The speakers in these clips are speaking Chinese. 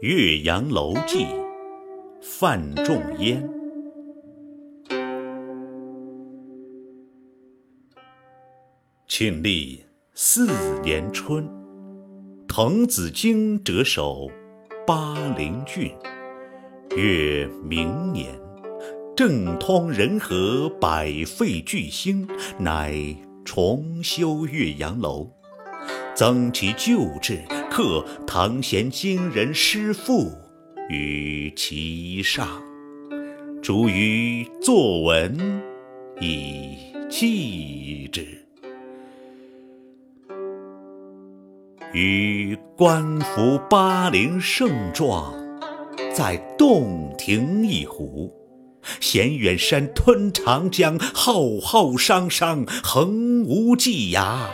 岳阳楼记，范仲淹。庆历四年春，滕子京谪守巴陵郡。越明年，政通人和，百废具兴，乃重修岳阳楼，增其旧制，刻唐贤今人诗赋于其上，著于作文以记之。予观夫巴陵胜状，在洞庭一湖。衔远山，吞长江，浩浩汤汤，横无际涯。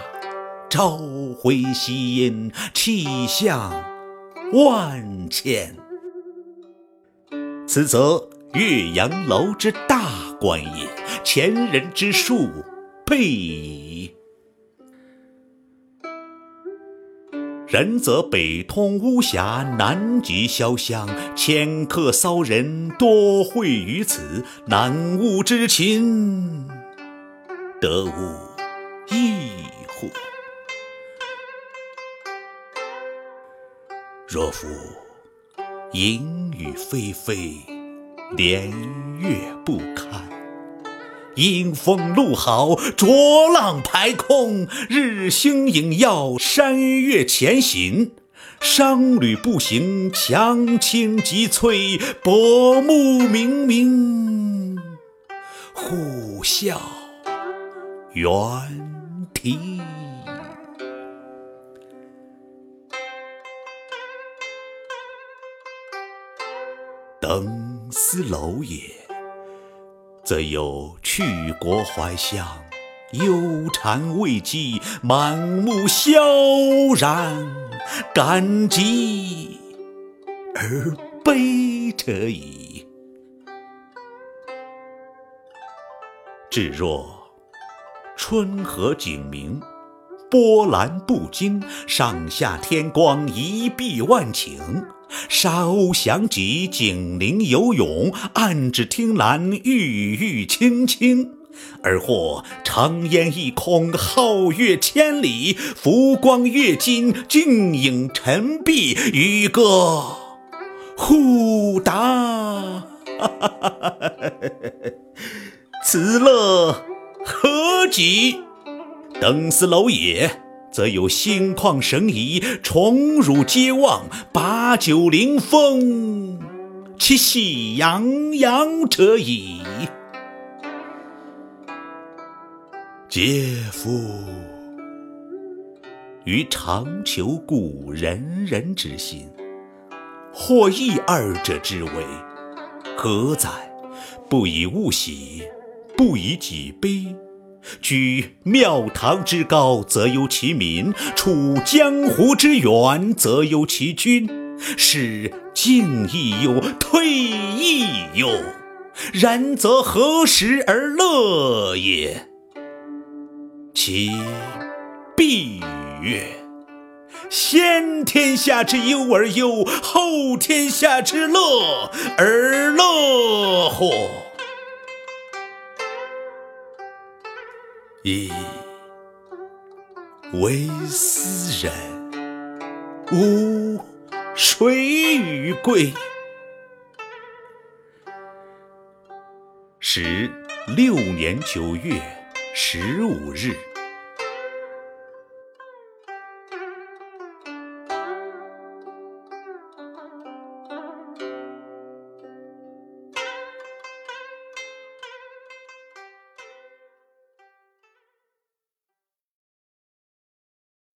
朝晖夕阴，气象万千。此则岳阳楼之大观也，前人之述备矣。然则北通巫峡，南极潇湘，迁客骚人多会于此，南吴之情，得无异乎？若夫淫雨霏霏，连月不堪。阴风怒号，浊浪排空；日星影耀，山岳前行。商旅步行，樯倾楫摧，薄暮冥冥，虎啸猿啼。登斯楼也。则有去国怀乡，忧谗畏讥，满目萧然，感极而悲者矣。至若春和景明，波澜不惊，上下天光，一碧万顷。沙鸥翔集，景灵游泳，岸芷汀兰，郁郁青青。而或长烟一空，皓月千里，浮光跃金，静影沉璧，渔歌互答。此乐何极？登斯楼也。则有心旷神怡，宠辱皆忘，把酒临风，其喜洋洋者矣。嗟夫！予尝求故人人之心，或异二者之为，何哉？不以物喜，不以己悲。居庙堂之高，则忧其民；处江湖之远，则忧其君。是进亦忧，退亦忧。然则何时而乐也？其必曰：先天下之忧而忧，后天下之乐而乐乎？以为斯人，吾谁与归？时六年九月十五日。